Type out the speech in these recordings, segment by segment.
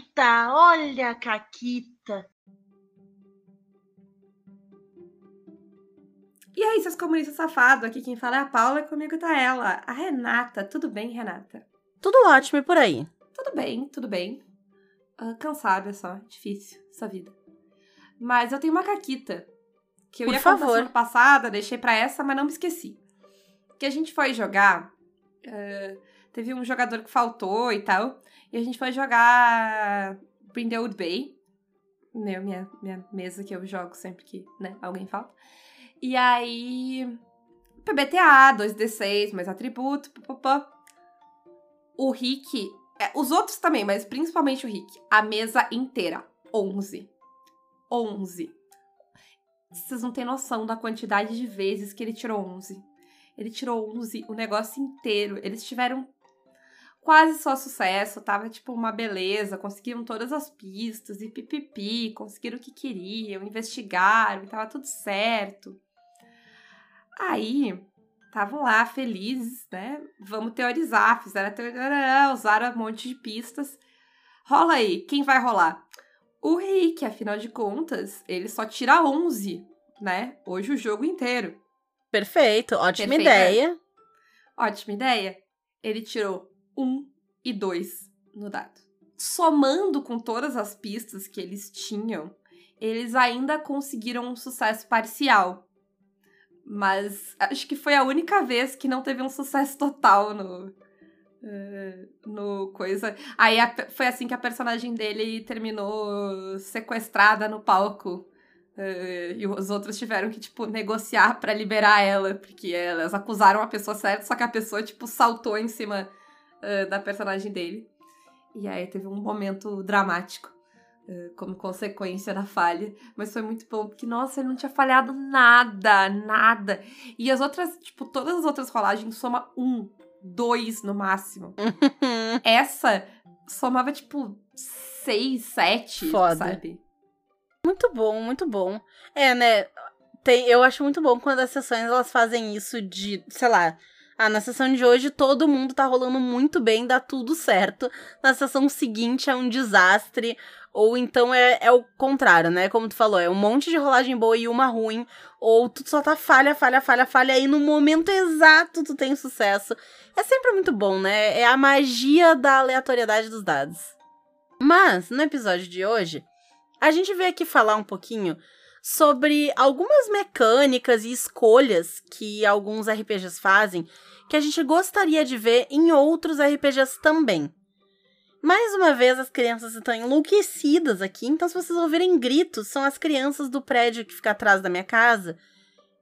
Caquita, olha a Caquita. E aí, seus comunistas safados, aqui quem fala é a Paula e comigo tá ela, a Renata. Tudo bem, Renata? Tudo ótimo e por aí? Tudo bem, tudo bem. Uh, cansada só, difícil essa vida. Mas eu tenho uma caquita. Que eu Por ia favor. contar semana passada, deixei pra essa, mas não me esqueci. Que a gente foi jogar. uh, teve um jogador que faltou e tal. E a gente foi jogar Brindlewood Bay. Meu, minha, minha mesa que eu jogo sempre que né, alguém falta. E aí. PBTA, 2D6, mais atributo, papapá. O Rick. é, os outros também, mas principalmente o Rick. A mesa inteira. 11. 11. Vocês não têm noção da quantidade de vezes que ele tirou 11. Ele tirou 11 o negócio inteiro. Eles tiveram quase só sucesso, tava tipo uma beleza, conseguiram todas as pistas e pipipi, conseguiram o que queriam, investigaram e tava tudo certo. Aí, estavam lá felizes, né? Vamos teorizar, fizeram a teoria, usaram um monte de pistas. Rola aí, quem vai rolar? O Rick, afinal de contas, ele só tira 11, né? Hoje o jogo inteiro. Perfeito, ótima Perfeito, ideia. Ótima ideia. Ele tirou 1 e 2 no dado. Somando com todas as pistas que eles tinham, eles ainda conseguiram um sucesso parcial. Mas acho que foi a única vez que não teve um sucesso total no. eh, no coisa. Aí a foi assim que a personagem dele terminou sequestrada no palco. eh, e os outros tiveram que, tipo, negociar pra liberar ela, porque elas acusaram a pessoa certa, só que a pessoa, tipo, saltou em cima eh, da personagem dele. E aí teve um momento dramático eh, como consequência da falha. Mas foi muito bom, porque, nossa, ele não tinha falhado nada, nada. E as outras, tipo, todas as outras rolagens soma um, dois no máximo. Essa somava, tipo, seis, sete, Foda. sabe? Muito bom, muito bom. É, né? Tem, eu acho muito bom quando as sessões elas fazem isso de, sei lá. Ah, na sessão de hoje todo mundo tá rolando muito bem, dá tudo certo. Na sessão seguinte é um desastre. Ou então é, é o contrário, né? Como tu falou, é um monte de rolagem boa e uma ruim. Ou tu só tá falha, falha, falha, falha. E no momento exato tu tem sucesso. É sempre muito bom, né? É a magia da aleatoriedade dos dados. Mas, no episódio de hoje, a gente veio aqui falar um pouquinho sobre algumas mecânicas e escolhas que alguns RPGs fazem que a gente gostaria de ver em outros RPGs também. Mais uma vez, as crianças estão enlouquecidas aqui, então se vocês ouvirem gritos, são as crianças do prédio que fica atrás da minha casa.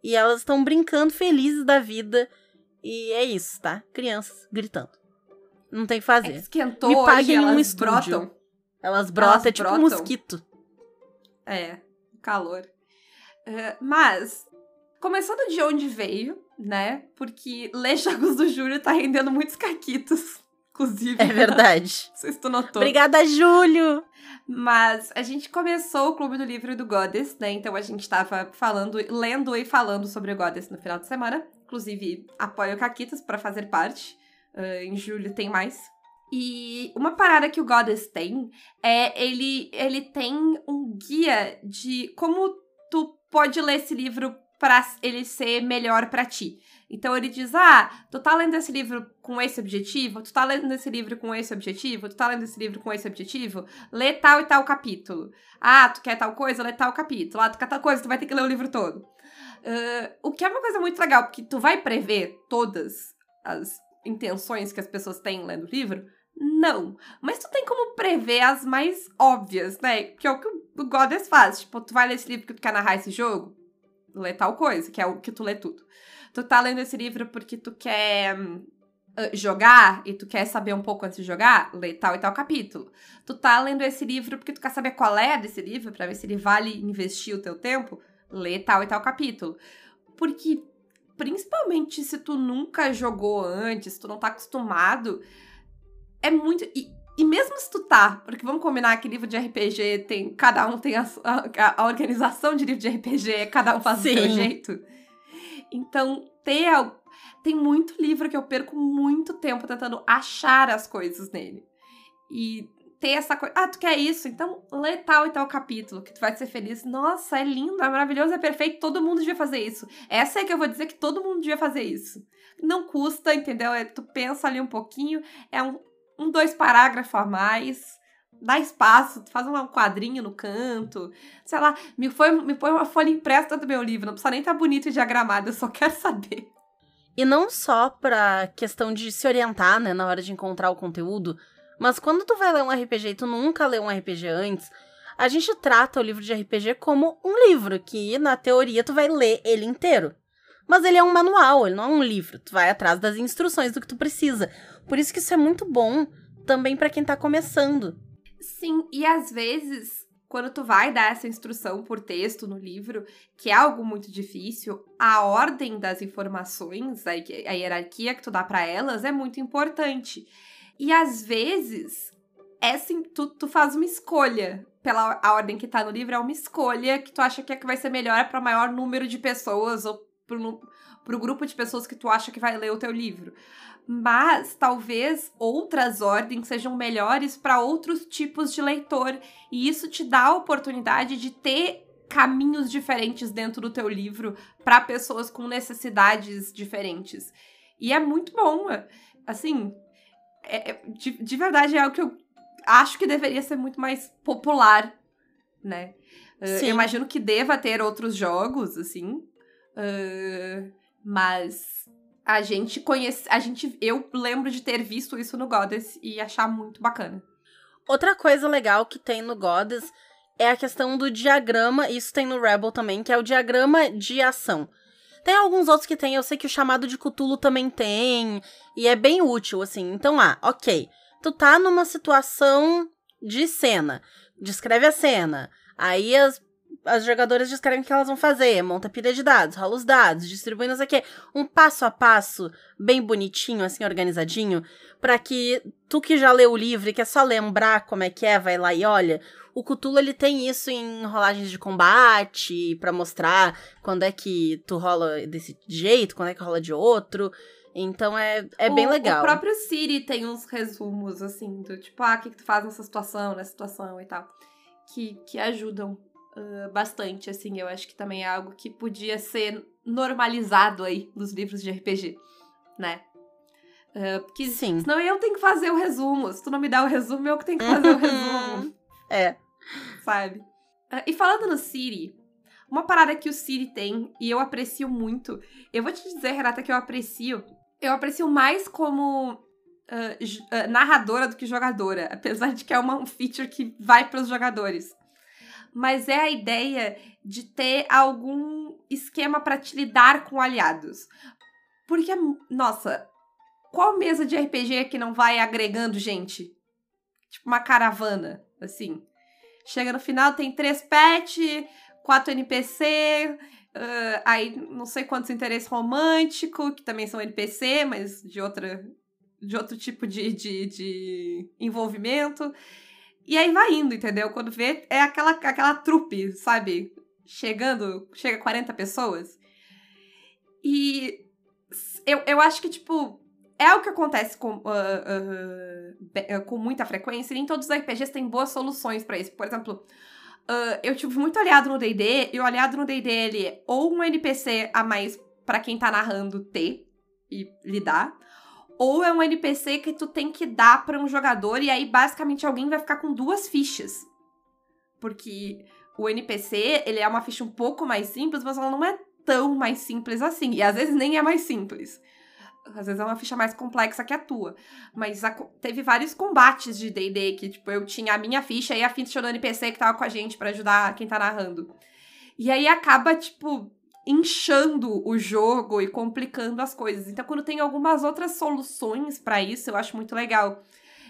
E elas estão brincando felizes da vida. E é isso, tá? Crianças gritando. Não tem o que fazer. Esquentou Me hoje, paguem um elas estúdio. brotam. Elas brotam, Elas é tipo um brotam. mosquito. É, calor. Eh, mas, começando de onde veio, né? Porque ler Jogos do Júlio tá rendendo muitos caquitos, inclusive. É verdade. Não sei se tu notou. Obrigada, Júlio! Mas a gente começou o Clube do Livro do Goddess, né? Então a gente tava falando, lendo e falando sobre o Goddess no final de semana. Inclusive, apoio Caquitas para fazer parte. Ah, em julho tem mais. E uma parada que o Goddess tem é ele, ele tem um guia de como tu pode ler esse livro pra ele ser melhor pra ti. Então ele diz: Ah, tu tá lendo esse livro com esse objetivo, tu tá lendo esse livro com esse objetivo, tu tá lendo esse livro com esse objetivo, lê tal e tal capítulo. Ah, tu quer tal coisa, lê tal capítulo. Ah, tu quer tal coisa, tu vai ter que ler o livro todo. Ah, o que é uma coisa muito legal, porque tu vai prever todas as intenções que as pessoas têm lendo o livro? Não. Mas tu tem como prever as mais óbvias, né? Que é o que o Goddess faz. Tipo, tu vai ler esse livro porque tu quer narrar esse jogo? Lê tal coisa, que é o que tu lê tudo. Tu tá lendo esse livro porque tu quer hum, jogar e tu quer saber um pouco antes de jogar? Lê tal e tal capítulo. Tu tá lendo esse livro porque tu quer saber qual é desse livro, pra ver se ele vale investir o teu tempo? Lê tal e tal capítulo. Porque, principalmente se tu nunca jogou antes, tu não tá acostumado, é muito. E, e mesmo se tu tá, porque vamos combinar que livro de RPG tem. Cada um tem a, a, a organização de livro de RPG, cada um faz do seu Sim. jeito. Então, ter. Tem muito livro que eu perco muito tempo tentando achar as coisas nele. E ter essa coisa. Ah, tu quer isso? Então lê tal e tal capítulo, que tu vai ser feliz. Nossa, é lindo, é maravilhoso, é perfeito, todo mundo devia fazer isso. Essa é que eu vou dizer que todo mundo devia fazer isso. Não custa, entendeu? É, tu pensa ali um pouquinho, é um, um dois parágrafos a mais. Dá espaço, faz um quadrinho no canto, sei lá, me, foi, me põe uma folha impressa do meu livro, não precisa nem estar tá bonito e diagramado, eu só quero saber. E não só pra questão de se orientar, né, na hora de encontrar o conteúdo, mas quando tu vai ler um RPG e tu nunca leu um RPG antes, a gente trata o livro de RPG como um livro, que na teoria tu vai ler ele inteiro. Mas ele é um manual, ele não é um livro. Tu vai atrás das instruções do que tu precisa. Por isso que isso é muito bom também para quem tá começando. Sim, e às vezes, quando tu vai dar essa instrução por texto no livro, que é algo muito difícil, a ordem das informações, a, hierarquia que tu dá para elas é muito importante. E às vezes, é assim, tu, tu faz uma escolha pela a ordem que tá no livro, é uma escolha que tu acha que, é que vai ser melhor para maior número de pessoas ou pro, pro grupo de pessoas que tu acha que vai ler o teu livro. Mas talvez outras ordens sejam melhores para outros tipos de leitor, e isso te dá a oportunidade de ter caminhos diferentes dentro do teu livro para pessoas com necessidades diferentes. E é muito bom. Assim, é, é, de, de verdade é algo que eu acho que deveria ser muito mais popular, né? Uh, eu imagino que deva ter outros jogos, assim. Uh, mas a gente conhece. A gente. Eu lembro de ter visto isso no Goddess e achar muito bacana. Outra coisa legal que tem no Goddess é a questão do diagrama, isso tem no Rebel também, que é o diagrama de ação. Tem alguns outros que tem, eu sei que o chamado de Cthulhu também tem, e é bem útil, assim. Então, ah, ok. Tu tá numa situação de cena. Descreve a cena. Aí as, as jogadoras descrevem o que elas vão fazer. Monta pilha de dados, rola os dados, distribui não sei o quê. Um passo a passo, bem bonitinho, assim, organizadinho, para que tu que já leu o livro e quer só lembrar como é que é, vai lá e olha. O Cthulhu, ele tem isso em rolagens de combate, para mostrar quando é que tu rola desse jeito, quando é que rola de outro. Então é, é o, bem legal. O próprio Siri tem uns resumos, assim, do tipo, ah, o que, que tu faz nessa situação, nessa situação e tal. Que, que ajudam uh, bastante, assim. Eu acho que também é algo que podia ser normalizado aí nos livros de RPG, né? Uh, porque Sim. senão eu tenho que fazer o resumo. Se tu não me dá o resumo, eu que tenho que fazer o resumo. É sabe? Uh, e falando no Siri, uma parada que o Siri tem e eu aprecio muito. Eu vou te dizer, Renata, que eu aprecio. Eu aprecio mais como uh, uh, narradora do que jogadora, apesar de que é uma, um feature que vai para os jogadores. Mas é a ideia de ter algum esquema para te lidar com aliados. Porque, nossa, qual mesa de RPG que não vai agregando gente? Tipo uma caravana, assim. Chega no final, tem três pets, quatro NPC, uh, aí não sei quantos interesses românticos, que também são NPC, mas de outra de outro tipo de, de, de envolvimento. E aí vai indo, entendeu? Quando vê, é aquela, aquela trupe, sabe? Chegando, chega 40 pessoas. E eu, eu acho que, tipo, é o que acontece com, uh, uh, com muita frequência, e nem todos os RPGs têm boas soluções para isso. Por exemplo, eu tive muito aliado no D&D, e o aliado no D&D, ele é ou um NPC a mais para quem tá narrando ter e lidar, ou é um NPC que tu tem que dar para um jogador, e aí basicamente alguém vai ficar com duas fichas. Porque o NPC, ele é uma ficha um pouco mais simples, mas ela não é tão mais simples assim, e às vezes nem é mais simples às vezes é uma ficha mais complexa que a tua. Mas a, teve vários combates de D&D que, tipo, eu tinha a minha ficha e a ficha do NPC que tava com a gente para ajudar quem tá narrando. E aí acaba, tipo, inchando o jogo e complicando as coisas. Então, quando tem algumas outras soluções para isso, eu acho muito legal.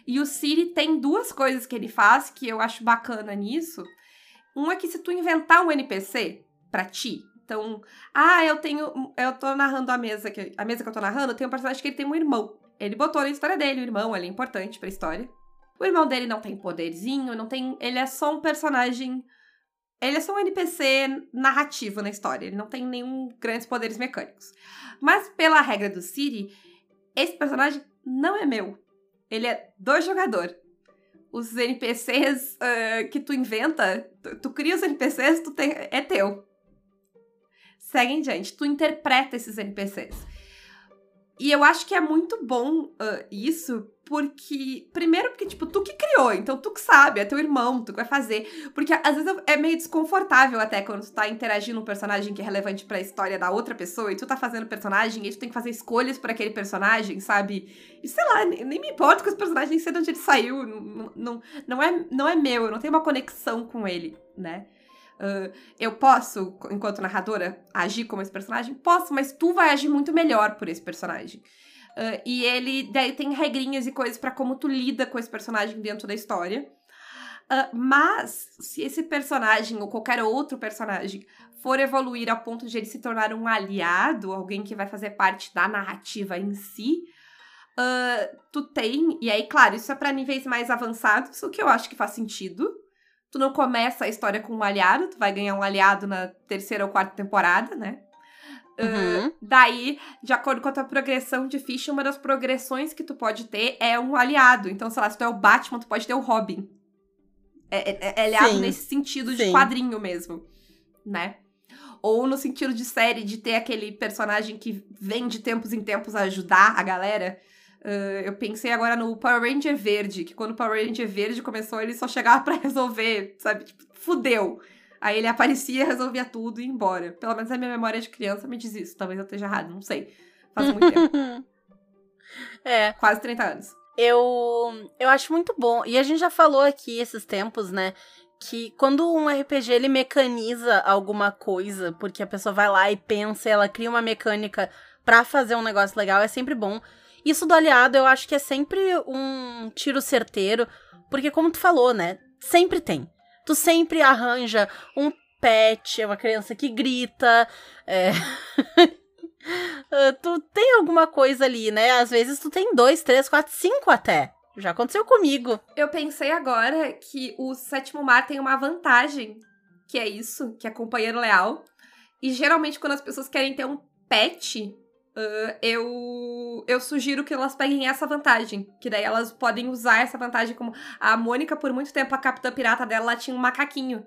E o Siri tem duas coisas que ele faz que eu acho bacana nisso. Uma é que se tu inventar um NPC para ti, então, ah, eu tenho. Eu tô narrando a mesa, que, a mesa que eu tô narrando, tem um personagem que ele tem um irmão. Ele botou na história dele, o irmão, ele é importante pra história. O irmão dele não tem poderzinho, não tem. Ele é só um personagem. Ele é só um NPC narrativo na história. Ele não tem nenhum grandes poderes mecânicos. Mas, pela regra do Siri, esse personagem não é meu. Ele é do jogador. os NPCs uh, que tu inventa, tu, tu, cria os NPCs, tu é teu. Segue em diante, tu interpreta esses NPCs. E eu acho que é muito bom uh, isso, porque. Primeiro, porque, tipo, tu que criou, então tu que sabe, é teu irmão, tu que vai fazer. Porque às vezes é meio desconfortável até quando tu tá interagindo um personagem que é relevante para a história da outra pessoa e tu tá fazendo personagem e tu tem que fazer escolhas por aquele personagem, sabe? E sei lá, nem, nem me importa com os personagens, sei de onde ele saiu. Não, não, não, é, não é meu, eu não tenho uma conexão com ele, né? Uh, eu posso, enquanto narradora, agir como esse personagem? Posso, mas tu vai agir muito melhor por esse personagem. Uh, e ele daí tem regrinhas e coisas para como tu lida com esse personagem dentro da história. Uh, mas, se esse personagem ou qualquer outro personagem for evoluir ao ponto de ele se tornar um aliado, alguém que vai fazer parte da narrativa em si, uh, tu tem. E aí, claro, isso é para níveis mais avançados, o que eu acho que faz sentido. Tu não começa a história com um aliado, tu vai ganhar um aliado na terceira ou quarta temporada, né? Uhum. Uh, daí, de acordo com a tua progressão de ficha, uma das progressões que tu pode ter é um aliado. Então, sei lá, se tu é o Batman, tu pode ter o Robin. É, é, é aliado Sim. nesse sentido de Sim. quadrinho mesmo, né? Ou no sentido de série, de ter aquele personagem que vem de tempos em tempos ajudar a galera. Uh, eu pensei agora no Power Ranger Verde, que quando o Power Ranger Verde começou, ele só chegava para resolver, sabe? Tipo, fudeu. Aí ele aparecia, resolvia tudo e ia embora. Pelo menos a minha memória de criança me diz isso. Talvez eu esteja errado, não sei. Faz muito tempo. É. Quase 30 anos. Eu, eu acho muito bom. E a gente já falou aqui esses tempos, né? Que quando um RPG ele mecaniza alguma coisa, porque a pessoa vai lá e pensa, ela cria uma mecânica para fazer um negócio legal, é sempre bom. Isso do aliado eu acho que é sempre um tiro certeiro, porque como tu falou, né? Sempre tem. Tu sempre arranja um pet, uma criança que grita, é... tu tem alguma coisa ali, né? Às vezes tu tem dois, três, quatro, cinco até. Já aconteceu comigo. Eu pensei agora que o sétimo mar tem uma vantagem, que é isso, que é companheiro leal. E geralmente quando as pessoas querem ter um pet, Uh, eu, eu sugiro que elas peguem essa vantagem. Que daí elas podem usar essa vantagem como. A Mônica, por muito tempo, a capitã pirata dela, ela tinha um macaquinho.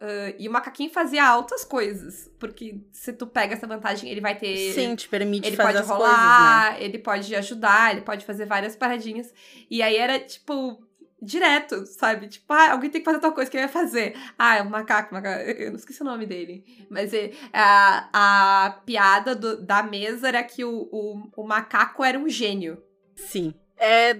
Uh, e o macaquinho fazia altas coisas. Porque se tu pega essa vantagem, ele vai ter. Sim, te permite ele fazer pode rolar, coisas, né? ele pode ajudar, ele pode fazer várias paradinhas. E aí era tipo direto, sabe? Tipo, ah, alguém tem que fazer tal coisa, quem vai fazer? Ah, é um macaco, macaco, eu não esqueci o nome dele. Mas é, a, a piada do, da mesa era que o, o, o macaco era um gênio. Sim. É,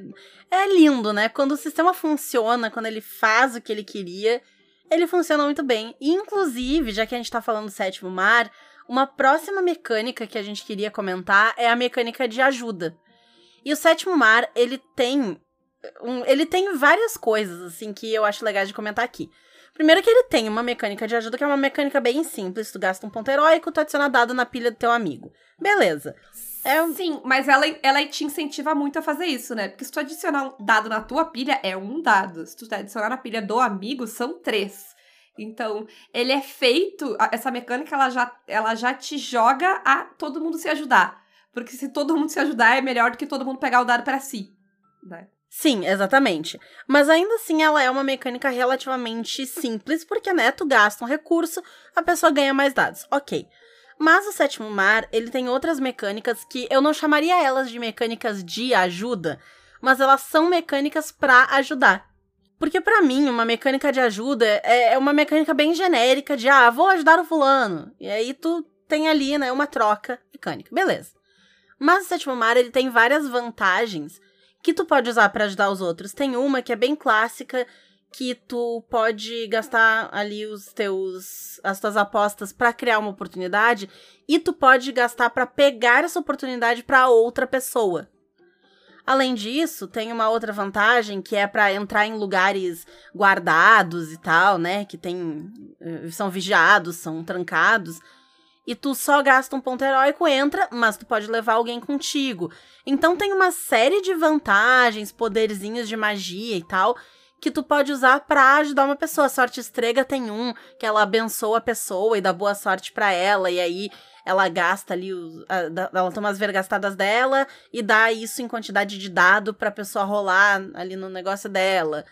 é lindo, né? Quando o sistema funciona, quando ele faz o que ele queria, ele funciona muito bem. Inclusive, já que a gente tá falando do sétimo mar, uma próxima mecânica que a gente queria comentar é a mecânica de ajuda. E o sétimo mar, ele tem um, ele tem várias coisas, assim, que eu acho legais de comentar aqui. Primeiro que ele tem uma mecânica de ajuda que é uma mecânica bem simples. Tu gasta um ponto heróico, tu adiciona dado na pilha do teu amigo. Beleza. É. Sim, mas ela, ela te incentiva muito a fazer isso, né? Porque se tu adicionar um dado na tua pilha, é um dado. Se tu adicionar na pilha do amigo, são três. Então, ele é feito. Essa mecânica ela já, ela já te joga a todo mundo se ajudar. Porque se todo mundo se ajudar, é melhor do que todo mundo pegar o dado para si. Né? Sim, exatamente. Mas ainda assim ela é uma mecânica relativamente simples, porque, né, tu gasta um recurso, a pessoa ganha mais dados. Ok. Mas o sétimo mar, ele tem outras mecânicas que eu não chamaria elas de mecânicas de ajuda, mas elas são mecânicas para ajudar. Porque para mim, uma mecânica de ajuda é, é uma mecânica bem genérica de, ah, vou ajudar o fulano. E aí tu tem ali, né, uma troca mecânica. Beleza. Mas o sétimo mar, ele tem várias vantagens que tu pode usar para ajudar os outros. Tem uma que é bem clássica, que tu pode gastar ali os teus as tuas apostas para criar uma oportunidade e tu pode gastar para pegar essa oportunidade para outra pessoa. Além disso, tem uma outra vantagem que é para entrar em lugares guardados e tal, né, que tem eh, são vigiados, são trancados e tu só gasta um ponto heróico, entra, mas tu pode levar alguém contigo. Então tem uma série de vantagens, poderzinhos de magia e tal, que tu pode usar para ajudar uma pessoa. A sorte estrega tem um, que ela abençoa a pessoa e dá boa sorte para ela, e aí ela gasta ali, os, ela toma as vergastadas dela e dá isso em quantidade de dado pra pessoa rolar ali no negócio dela.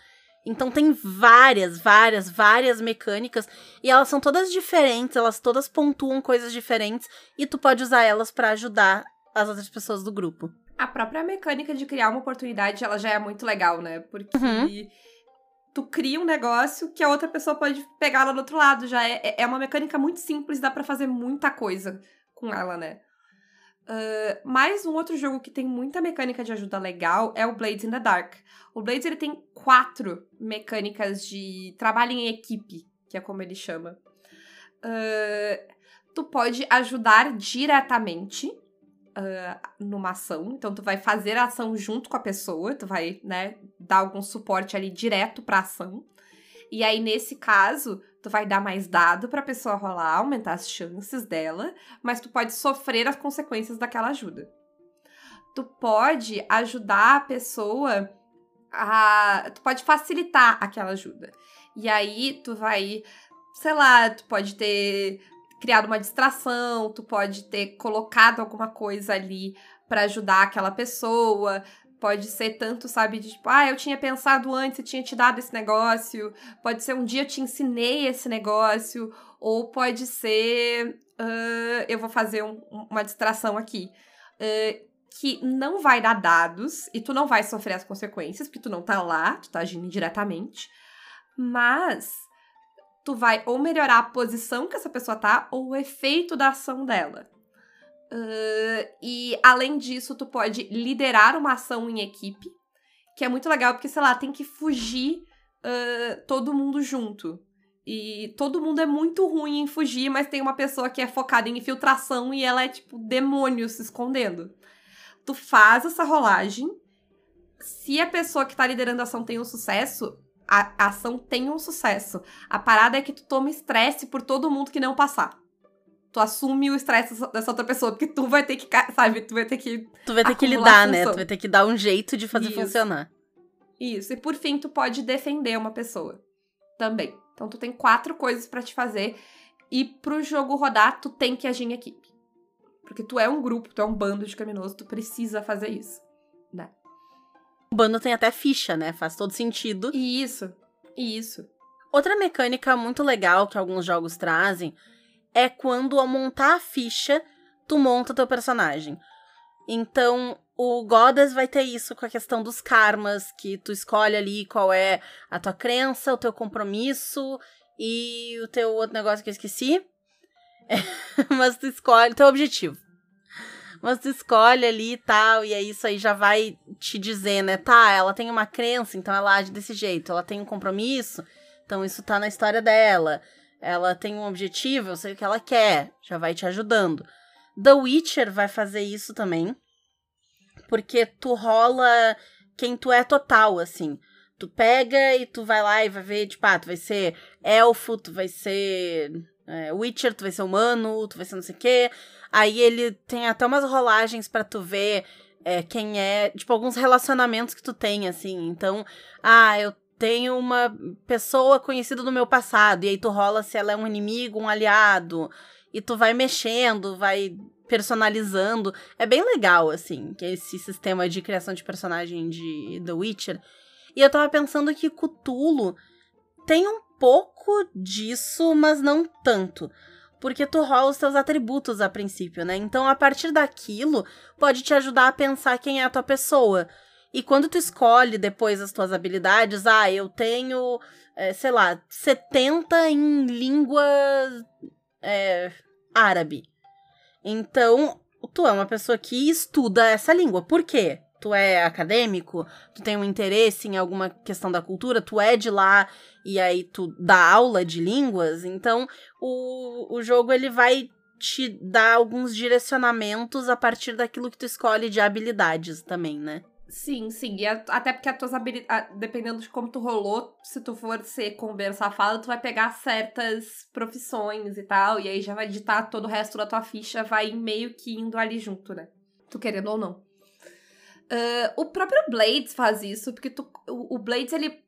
Então tem várias, várias, várias mecânicas e elas são todas diferentes, elas todas pontuam coisas diferentes e tu pode usar elas para ajudar as outras pessoas do grupo. A própria mecânica de criar uma oportunidade, ela já é muito legal, né? Porque uhum. tu cria um negócio que a outra pessoa pode pegar lá do outro lado. Já é, é uma mecânica muito simples, dá para fazer muita coisa com ela, né? Uh, mais um outro jogo que tem muita mecânica de ajuda legal é o Blades in the Dark. O Blades ele tem quatro mecânicas de trabalho em equipe, que é como ele chama. Uh, tu pode ajudar diretamente uh, numa ação, então tu vai fazer a ação junto com a pessoa, tu vai, né, dar algum suporte ali direto pra ação. E aí, nesse caso, tu vai dar mais dado pra pessoa rolar, aumentar as chances dela, mas tu pode sofrer as consequências daquela ajuda. Tu pode ajudar a pessoa a. Tu pode facilitar aquela ajuda. E aí, tu vai. Sei lá, tu pode ter criado uma distração, tu pode ter colocado alguma coisa ali para ajudar aquela pessoa, Pode ser tanto, sabe, de tipo, ah, eu tinha pensado antes e tinha te dado esse negócio. Pode ser um dia eu te ensinei esse negócio. Ou pode ser, uh, eu vou fazer um, uma distração aqui. Uh, que não vai dar dados e tu não vai sofrer as consequências, porque tu não tá lá, tu tá agindo indiretamente. Mas tu vai ou melhorar a posição que essa pessoa tá, ou o efeito da ação dela. Uh, e além disso, tu pode liderar uma ação em equipe, que é muito legal porque, sei lá, tem que fugir uh, todo mundo junto. E todo mundo é muito ruim em fugir, mas tem uma pessoa que é focada em infiltração e ela é tipo demônio se escondendo. Tu faz essa rolagem. Se a pessoa que tá liderando a ação tem um sucesso, a, a ação tem um sucesso. A parada é que tu toma estresse por todo mundo que não passar tu assume o estresse dessa outra pessoa, porque tu vai ter que, sabe, tu vai ter que. Tu vai ter que lidar, né? Tu vai ter que dar um jeito de fazer Isso. funcionar. Isso. E por fim, tu pode defender uma pessoa também. Então tu tem quatro coisas para te fazer. E pro jogo rodar, tu tem que agir em equipe. Porque tu é um grupo, tu é um bando de criminosos, tu precisa fazer isso, né? O bando tem até ficha, né? Faz todo sentido. Isso. Isso. Outra mecânica muito legal que alguns jogos trazem é quando ao montar a ficha, tu monta teu personagem. Então, o Goddess vai ter isso com a questão dos karmas, que tu escolhe ali qual é a tua crença, o teu compromisso e o teu outro negócio que eu esqueci. É, mas tu escolhe o teu objetivo. Mas tu escolhe ali e tal, e aí isso aí já vai te dizer, né? Tá, ela tem uma crença, então ela age desse jeito. Ela tem um compromisso, então isso tá na história dela ela tem um objetivo, eu sei o que ela quer, já vai te ajudando. The Witcher vai fazer isso também, porque tu rola quem tu é total, assim. Tu pega e tu vai lá e vai ver, tipo, ah, tu vai ser elfo, tu vai ser é, Witcher, tu vai ser humano, tu vai ser não sei o quê. Aí ele tem até umas rolagens para tu ver é, quem é, tipo, alguns relacionamentos que tu tem, assim. Então, ah, eu tenho uma pessoa conhecida do meu passado, e aí tu rola se ela é um inimigo, um aliado, e tu vai mexendo, vai personalizando. É bem legal, assim, é esse sistema de criação de personagem de The Witcher. E eu tava pensando que Cthulhu tem um pouco disso, mas não tanto. Porque tu rola os teus atributos a princípio, né? Então, a partir daquilo, pode te ajudar a pensar quem é a tua pessoa. E quando tu escolhe depois as tuas habilidades, ah, eu tenho, é, sei lá, 70 em língua é, árabe. Então, tu é uma pessoa que estuda essa língua. Por quê? Tu é acadêmico, tu tem um interesse em alguma questão da cultura, tu é de lá e aí tu dá aula de línguas, então o, o jogo ele vai te dar alguns direcionamentos a partir daquilo que tu escolhe de habilidades também, né? Sim, sim. E até porque as tuas habilidades, dependendo de como tu rolou, se tu for ser conversa fala, tu vai pegar certas profissões e tal, e aí já vai ditar todo o resto da tua ficha, vai meio que indo ali junto, né? Tu querendo ou não. Uh, o próprio Blades faz isso, porque tu, o, o, Blades, ele.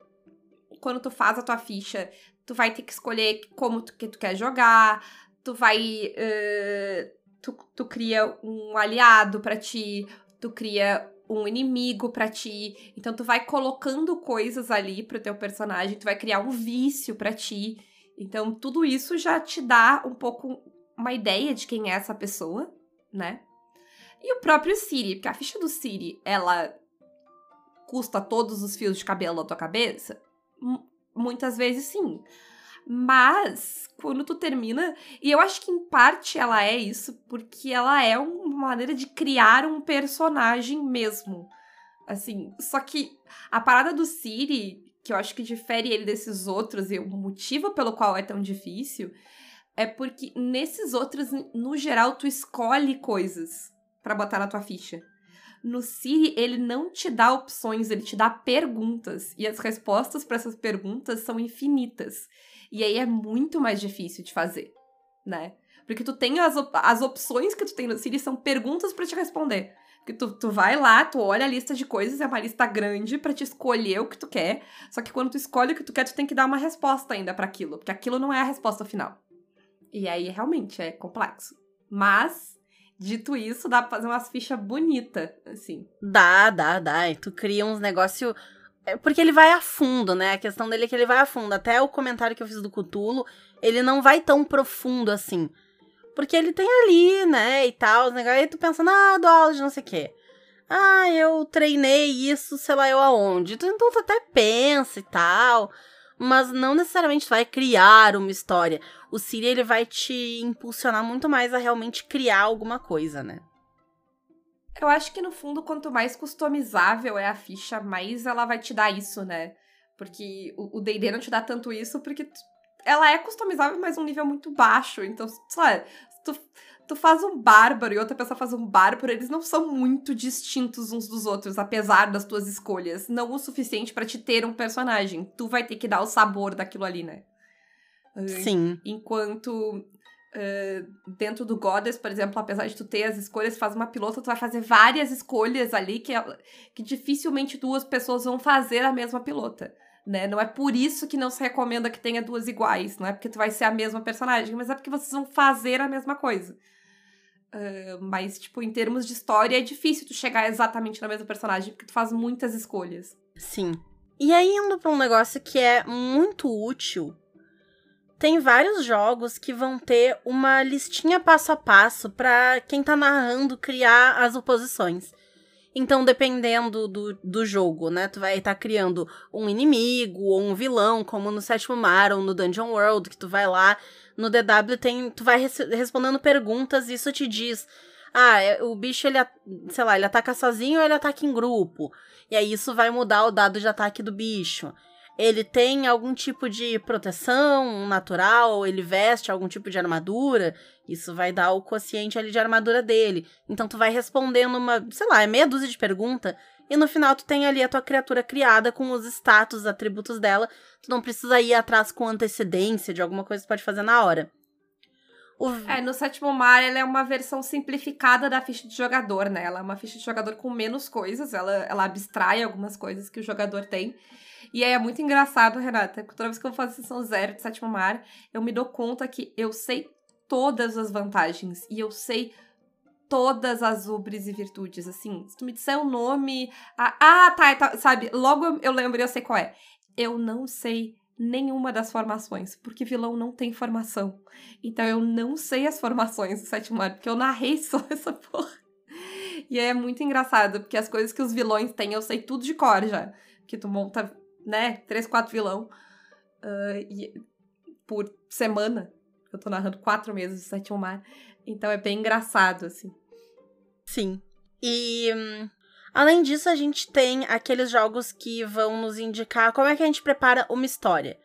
Quando tu faz a tua ficha, tu vai ter que escolher como tu, que tu quer jogar, tu vai. Uh, tu, tu cria um aliado para ti, tu cria um inimigo para ti. Então tu vai colocando coisas ali pro teu personagem, tu vai criar um vício para ti. Então tudo isso já te dá um pouco uma ideia de quem é essa pessoa, né? E o próprio Siri, porque a ficha do Siri, ela custa todos os fios de cabelo da tua cabeça? M muitas vezes sim. Mas, quando tu termina, e eu acho que em parte ela é isso, porque ela é uma maneira de criar um personagem mesmo. Assim, só que a parada do Siri, que eu acho que difere ele desses outros, e o motivo pelo qual é tão difícil, é porque nesses outros, no geral, tu escolhe coisas para botar na tua ficha. No Siri, ele não te dá opções, ele te dá perguntas. E as respostas para essas perguntas são infinitas. E aí é muito mais difícil de fazer, né? Porque tu tem as, op as opções que tu tem no Siri são perguntas para te responder. Que tu, tu vai lá, tu olha a lista de coisas, é uma lista grande para te escolher o que tu quer. Só que quando tu escolhe o que tu quer, tu tem que dar uma resposta ainda para aquilo, porque aquilo não é a resposta final. E aí realmente é complexo. Mas Dito isso, dá pra fazer umas fichas bonitas, assim. Dá, dá, dá. E tu cria uns negócio é, porque ele vai a fundo, né? A questão dele é que ele vai a fundo. Até o comentário que eu fiz do Cutulo, ele não vai tão profundo assim. Porque ele tem ali, né, e tal, né? Aí tu pensa, ah, dou aula de não sei o quê. Ah, eu treinei isso, sei lá eu aonde. Então tu até pensa e tal, mas não necessariamente vai criar uma história. O Siri, ele vai te impulsionar muito mais a realmente criar alguma coisa, né? Eu acho que no fundo, quanto mais customizável é a ficha, mais ela vai te dar isso, né? Porque o D&D não te dá tanto isso porque ela é customizável, mas um nível muito baixo. Então, sei lá, tu, tu faz um bárbaro e outra pessoa faz um bárbaro, eles não são muito distintos uns dos outros, apesar das tuas escolhas. Não o suficiente para te ter um personagem. Tu vai ter que dar o sabor daquilo ali, né? Sim. Enquanto Uh, dentro do Goddess, por exemplo, apesar de tu ter as escolhas, faz uma pilota, tu vai fazer várias escolhas ali que, que dificilmente duas pessoas vão fazer a mesma pilota. Né? Não é por isso que não se recomenda que tenha duas iguais, não é porque tu vai ser a mesma personagem, mas é porque vocês vão fazer a mesma coisa. Uh, mas, tipo, em termos de história, é difícil tu chegar exatamente na mesma personagem, porque tu faz muitas escolhas. Sim. E aí, indo pra um negócio que é muito útil tem vários jogos que vão ter uma listinha passo a passo para quem tá narrando criar as oposições. Então, dependendo do, do jogo, né? Tu vai estar tá criando um inimigo ou um vilão, como no Sétimo Mar ou no Dungeon World, que tu vai lá. No DW tem. Tu vai res respondendo perguntas e isso te diz. Ah, é, o bicho, ele, sei lá, ele ataca sozinho ou ele ataca em grupo. E aí isso vai mudar o dado de ataque do bicho ele tem algum tipo de proteção natural, ele veste algum tipo de armadura, isso vai dar o quociente ali de armadura dele. Então tu vai respondendo uma, sei lá, é meia dúzia de pergunta e no final tu tem ali a tua criatura criada com os status, os atributos dela. Tu não precisa ir atrás com antecedência de alguma coisa que tu pode fazer na hora. O... É, no sétimo mar ela é uma versão simplificada da ficha de jogador, né? Ela é uma ficha de jogador com menos coisas, ela, ela abstrai algumas coisas que o jogador tem. E aí é muito engraçado, Renata, toda vez que eu faço sessão zero de sétimo mar, eu me dou conta que eu sei todas as vantagens e eu sei todas as ubres e virtudes, assim. Se tu me disser o nome... Ah, ah tá, tá, sabe? Logo eu lembro e eu sei qual é. Eu não sei nenhuma das formações, porque vilão não tem formação. Então eu não sei as formações do sétimo mar, porque eu narrei só essa porra. E é muito engraçado, porque as coisas que os vilões têm, eu sei tudo de cor já. Que tu monta né, três, quatro vilão uh, e, por semana. Eu tô narrando quatro meses de Sétimo Mar. Então é bem engraçado, assim. Sim. E hum, além disso, a gente tem aqueles jogos que vão nos indicar como é que a gente prepara uma história.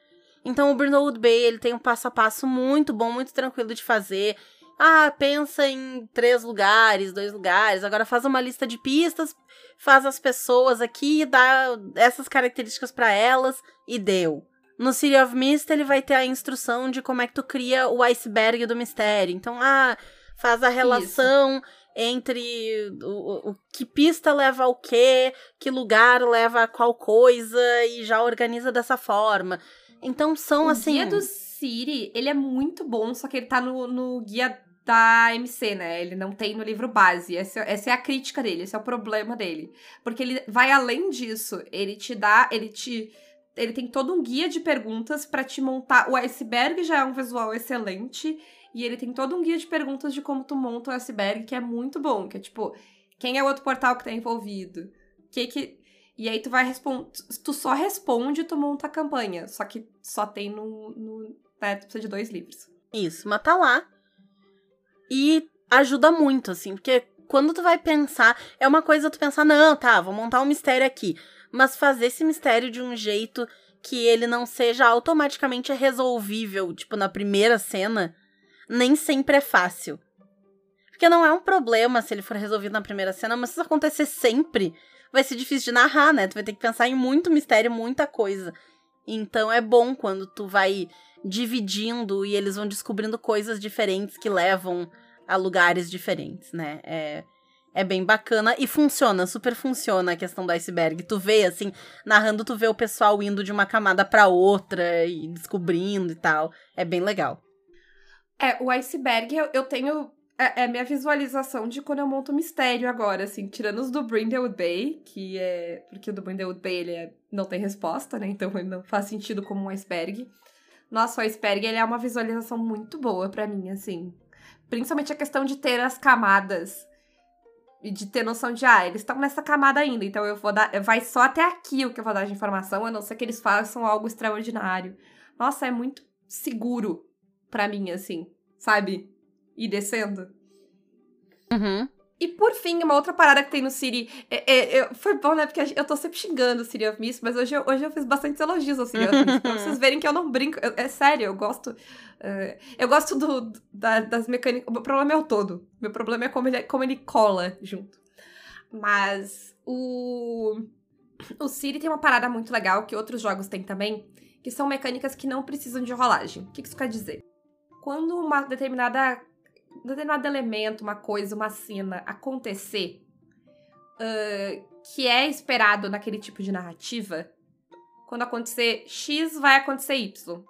Então o Brindlewood Bay, ele tem um passo a passo muito bom, muito tranquilo de fazer. Ah, pensa em três lugares, dois lugares. Agora faz uma lista de pistas, faz as pessoas aqui, dá essas características para elas e deu. No City of Mist, ele vai ter a instrução de como é que tu cria o iceberg do mistério. Então, ah, faz a relação Isso. entre o, o, que pista leva ao quê, que lugar leva a qual coisa e já organiza dessa forma. Então são o assim. Guia do Siri, ele é muito bom, só que ele tá no, no guia da MC, né? Ele não tem no livro base. Essa, essa é a crítica dele, esse é o problema dele. Porque ele vai além disso. Ele te dá, ele te. Ele tem todo um guia de perguntas para te montar. O iceberg já é um visual excelente. E ele tem todo um guia de perguntas de como tu monta o iceberg, que é muito bom. Que é tipo, quem é o outro portal que tá envolvido? Que que. E aí tu vai responder. Tu só responde tu monta a campanha. Só que só tem no. no né, tu precisa de dois livros. Isso, mas tá lá. E ajuda muito, assim, porque quando tu vai pensar, é uma coisa tu pensar, não, tá, vou montar um mistério aqui. Mas fazer esse mistério de um jeito que ele não seja automaticamente resolvível, tipo, na primeira cena, nem sempre é fácil. Porque não é um problema se ele for resolvido na primeira cena, mas se isso acontecer sempre, vai ser difícil de narrar, né? Tu vai ter que pensar em muito mistério, muita coisa. Então é bom quando tu vai dividindo e eles vão descobrindo coisas diferentes que levam a lugares diferentes, né? É, é bem bacana e funciona, super funciona a questão do iceberg. Tu vê, assim, narrando, tu vê o pessoal indo de uma camada para outra e descobrindo e tal. É bem legal. É, o iceberg eu, eu tenho. É, é minha visualização de quando eu monto mistério agora, assim, tirando os do Brindlewood Bay, que é. Porque o do Brindlewood Bay ele é, não tem resposta, né? Então ele não faz sentido como um iceberg. Nossa, o iceberg ele é uma visualização muito boa para mim, assim. Principalmente a questão de ter as camadas. E de ter noção de, ah, eles estão nessa camada ainda, então eu vou dar. Vai só até aqui o que eu vou dar de informação, a não ser que eles façam algo extraordinário. Nossa, é muito seguro para mim, assim, sabe? Ir descendo. Uhum. E por fim, uma outra parada que tem no City. É, é, é, foi bom, né? Porque eu tô sempre xingando o City of Mist, mas hoje, eu, hoje eu fiz bastante elogios ao City of Mist. pra vocês verem que eu não brinco. Eu, é sério, eu gosto. Uh, eu gosto do, da, das mecânicas. O meu problema é o todo. Meu problema é como ele, como ele cola junto. Mas o. O City tem uma parada muito legal que outros jogos têm também, que são mecânicas que não precisam de rolagem. O que isso quer dizer? Quando uma determinada determinado elemento, uma coisa, uma cena acontecer uh, que é esperado naquele tipo de narrativa, quando acontecer X, vai acontecer Y.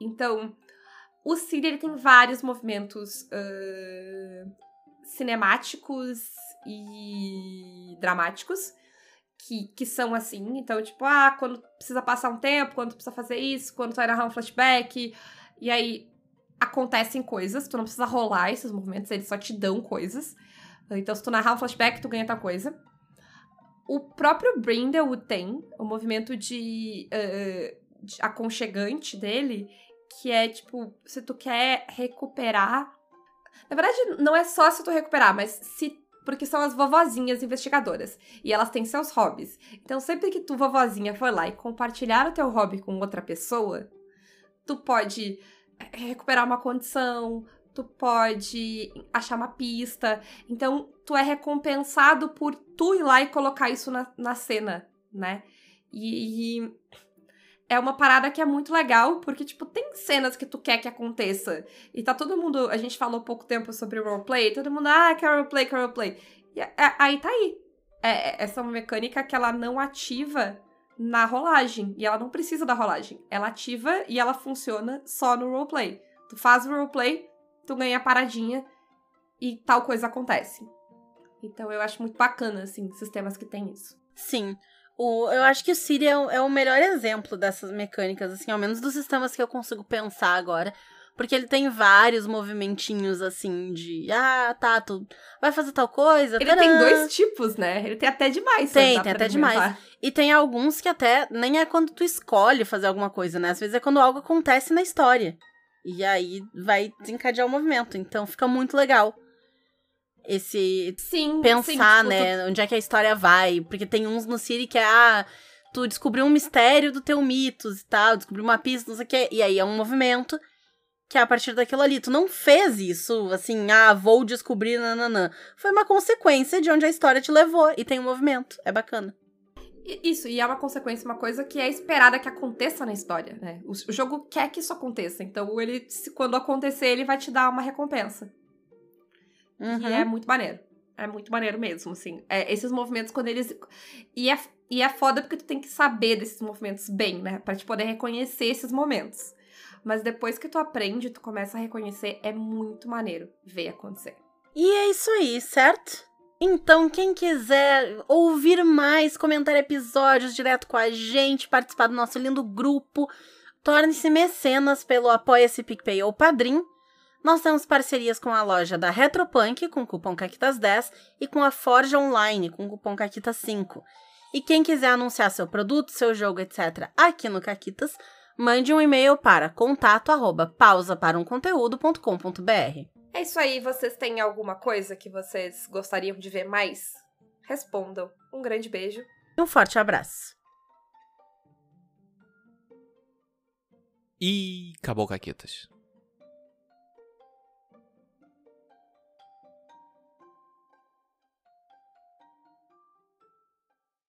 Então, o Cid ele tem vários movimentos uh, cinemáticos e dramáticos que, que são assim. Então, tipo, ah, quando precisa passar um tempo, quando precisa fazer isso, quando tu vai narrar um flashback. E aí, acontecem coisas, tu não precisa rolar esses movimentos, eles só te dão coisas. Então, se tu narrar um flashback, tu ganha tal coisa. O próprio Brindle tem o movimento de, uh, de aconchegante dele, que é tipo, se tu quer recuperar. Na verdade, não é só se tu recuperar, mas se porque são as vovozinhas investigadoras. E elas têm seus hobbies. Então, sempre que tu, vovozinha, for lá e compartilhar o teu hobby com outra pessoa, tu pode recuperar uma condição, tu pode achar uma pista. Então, tu é recompensado por tu ir lá e colocar isso na, na cena, né? E, e, é uma parada que é muito legal, porque, tipo, tem cenas que tu quer que aconteça. E tá todo mundo. A gente falou pouco tempo sobre roleplay, todo mundo, ah, quer roleplay, quer roleplay. E é, aí tá aí. É, é, essa é uma mecânica que ela não ativa na rolagem. E ela não precisa da rolagem. Ela ativa e ela funciona só no roleplay. Tu faz o roleplay, tu ganha a paradinha e tal coisa acontece. Então eu acho muito bacana, assim, sistemas que tem isso. Sim. O, eu acho que o Siri é o, é o melhor exemplo dessas mecânicas, assim, ao menos dos sistemas que eu consigo pensar agora. Porque ele tem vários movimentinhos, assim, de. Ah, tá, tu vai fazer tal coisa. Ele tem dois tipos, né? Ele tem até demais. Tem, tem até demais. E tem alguns que até nem é quando tu escolhe fazer alguma coisa, né? Às vezes é quando algo acontece na história. E aí vai desencadear o movimento. Então fica muito legal. Esse. Sim, pensar, sim, tipo, né? Tu... Onde é que a história vai. Porque tem uns no Siri que é. Ah, tu descobriu um mistério do teu mitos e tal, descobriu uma pista, não sei o quê. E aí é um movimento que é a partir daquilo ali. Tu não fez isso, assim, ah, vou descobrir, nananã. Foi uma consequência de onde a história te levou e tem um movimento. É bacana. Isso, e é uma consequência, uma coisa que é esperada que aconteça na história, né? O, o jogo quer que isso aconteça, então ele, se, quando acontecer, ele vai te dar uma recompensa. Uhum. E é muito maneiro. É muito maneiro mesmo, assim. É, esses movimentos, quando eles. E é, e é foda porque tu tem que saber desses movimentos bem, né? Pra te poder reconhecer esses momentos. mas depois que tu aprende, tu começa a reconhecer, é muito maneiro ver acontecer. E é isso aí, certo? Então, quem quiser ouvir mais, comentar episódios direto com a gente, participar do nosso lindo grupo, torne-se mecenas pelo Apoia-se PicPay ou Padrim. Nós temos parcerias com a loja da Retropunk, com cupom CAQUITAS10, e com a Forja Online, com cupom CAQUITAS5. E quem quiser anunciar seu produto, seu jogo, etc., aqui no Caquitas, mande um e-mail para contato arroba pausaparumconteúdo.com.br. É isso aí, vocês têm alguma coisa que vocês gostariam de ver mais? Respondam. Um grande beijo. E um forte abraço. E acabou, Caquetas.